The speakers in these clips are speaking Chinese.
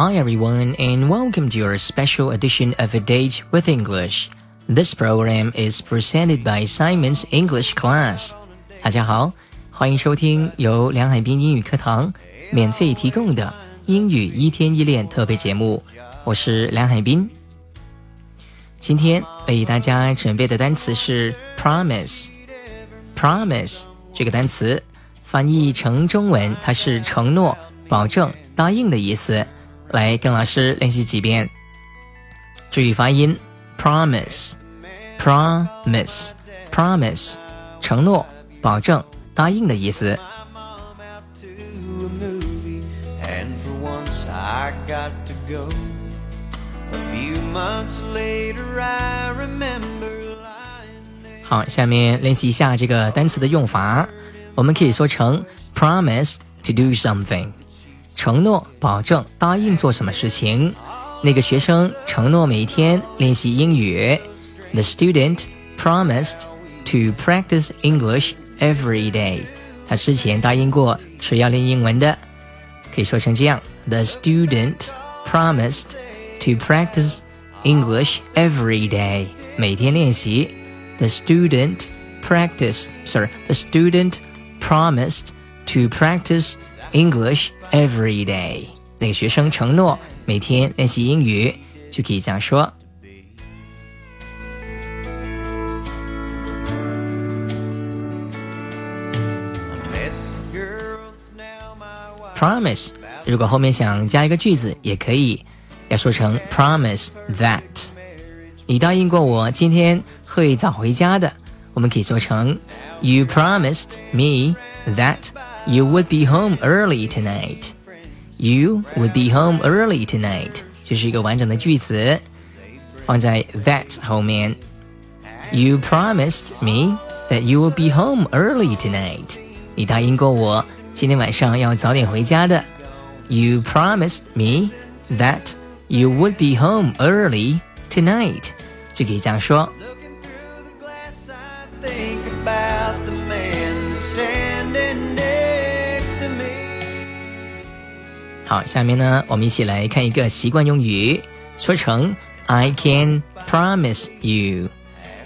Hi everyone and welcome to your special edition of A Date with English. This program is presented by Simon's English Class. 大家好，欢迎收听由梁海滨英语课堂免费提供的英语一天一练特别节目。我是梁海滨。今天为大家准备的单词是 promise。promise 这个单词翻译成中文，它是承诺、保证、答应的意思。来跟老师练习几遍，注意发音，promise，promise，promise，承诺、保证、答应的意思。好，下面练习一下这个单词的用法，我们可以说成 promise to do something。承诺、保证、答应做什么事情？那个学生承诺每天练习英语。The student promised to practice English every day。他之前答应过是要练英文的，可以说成这样：The student promised to practice English every day。每天练习。The student practiced，sorry，the student promised to practice English。Every day，那个学生承诺每天练习英语，就可以这样说。Promise，如果后面想加一个句子，也可以，要说成 Promise that。你答应过我今天会早回家的，我们可以说成 You promised me that。You would be home early tonight. You would be home early tonight. 就是一个完整的句子，放在 that 后面。You promised me that you will be home early tonight. 你答应过我今天晚上要早点回家的。You promised me that you would be home early tonight. 就可以这样说。 好，下面呢，我们一起来看一个习惯用语，说成 I can promise you。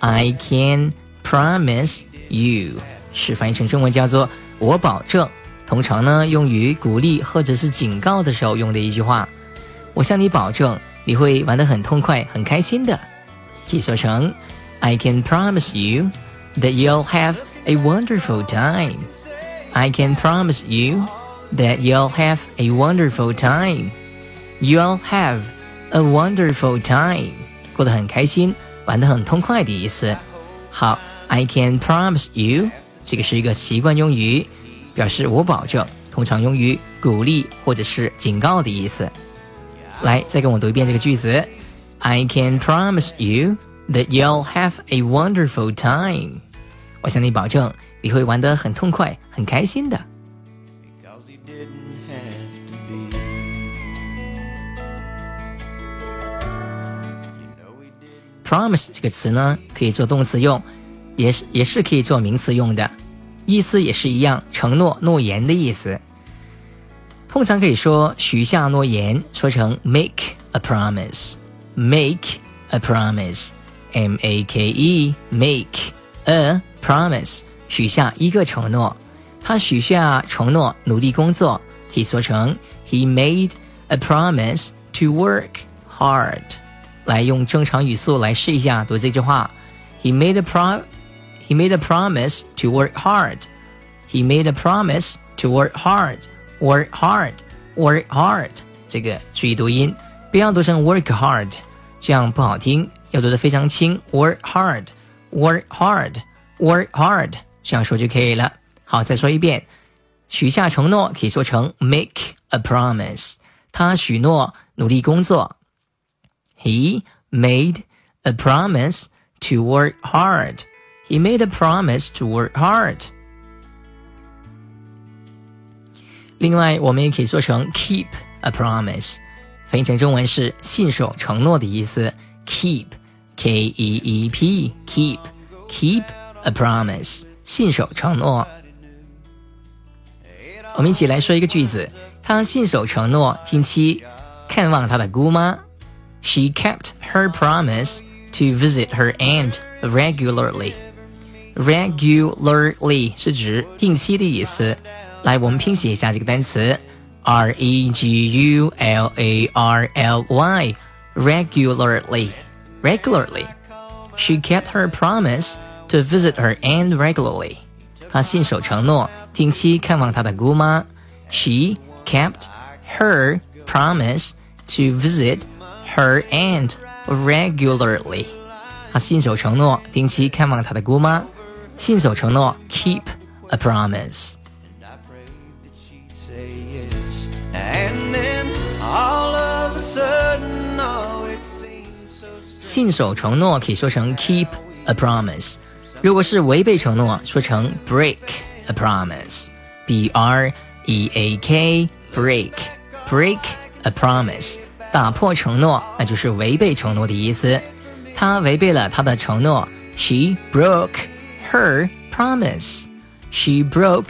I can promise you 是翻译成中文叫做我保证。通常呢，用于鼓励或者是警告的时候用的一句话。我向你保证，你会玩得很痛快、很开心的。可以说成 I can promise you that you'll have a wonderful time. I can promise you that you'll have a wonderful time. You'll have a wonderful time，过得很开心，玩得很痛快的意思。好，I can promise you，这个是一个习惯用语，表示我保证，通常用于鼓励或者是警告的意思。来，再跟我读一遍这个句子：I can promise you that you'll have a wonderful time。我向你保证，你会玩得很痛快，很开心的。Promise 这个词呢，可以做动词用，也是也是可以做名词用的，意思也是一样，承诺、诺言的意思。通常可以说许下诺言，说成 make a promise，make a promise，m a k e make a promise，许下一个承诺。他许下承诺，努力工作，可以说成 he made a promise to work hard。来用正常语速来试一下读这句话。He made a pro he made a promise to work hard. He made a promise to work hard. Work hard. Work hard. 这个注意读音，不要读成 work hard，这样不好听，要读得非常轻。Work hard. Work hard. Work hard. 这样说就可以了。好，再说一遍，许下承诺可以说成 make a promise。他许诺努力工作。He made a promise to work hard. He made a promise to work hard. 另外，我们也可以做成 keep a promise，翻译成中文是信守承诺的意思。Keep，K E E P，keep，keep a promise，信守承诺。 我们一起来说一个句子：他信守承诺，近期 看望她的姑妈。She kept her promise to visit her aunt regularly. Regularly 是指定期的意思。来，我们拼写一下这个单词：R E G U L A R L Y。Regularly, regularly. She kept her promise to visit her aunt regularly. 她信守承诺， 定期看望她的姑妈。She kept her promise to visit her aunt regularly. 她信守承诺，定期看望她的姑妈。信守承诺，keep a promise。信守承诺可以说成 keep a promise，如果是违背承诺，说成 break a promise。B R E A K break break a promise，打破承诺，那就是违背承诺的意思。他违背了他的承诺，She broke her promise. She broke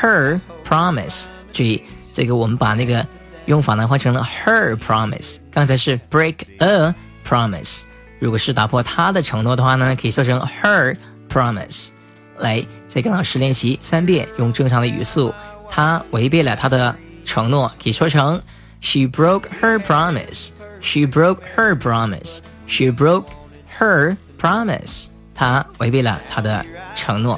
her promise. 注意，这个我们把那个用法呢换成了 her promise。刚才是 break a promise。如果是打破她的承诺的话呢，可以说成 her promise。来， 再跟老师练习三遍，用正常的语速。她违背了她的承诺，可以说成 She broke her promise. She broke her promise. She broke her promise. 她违背了她的承诺。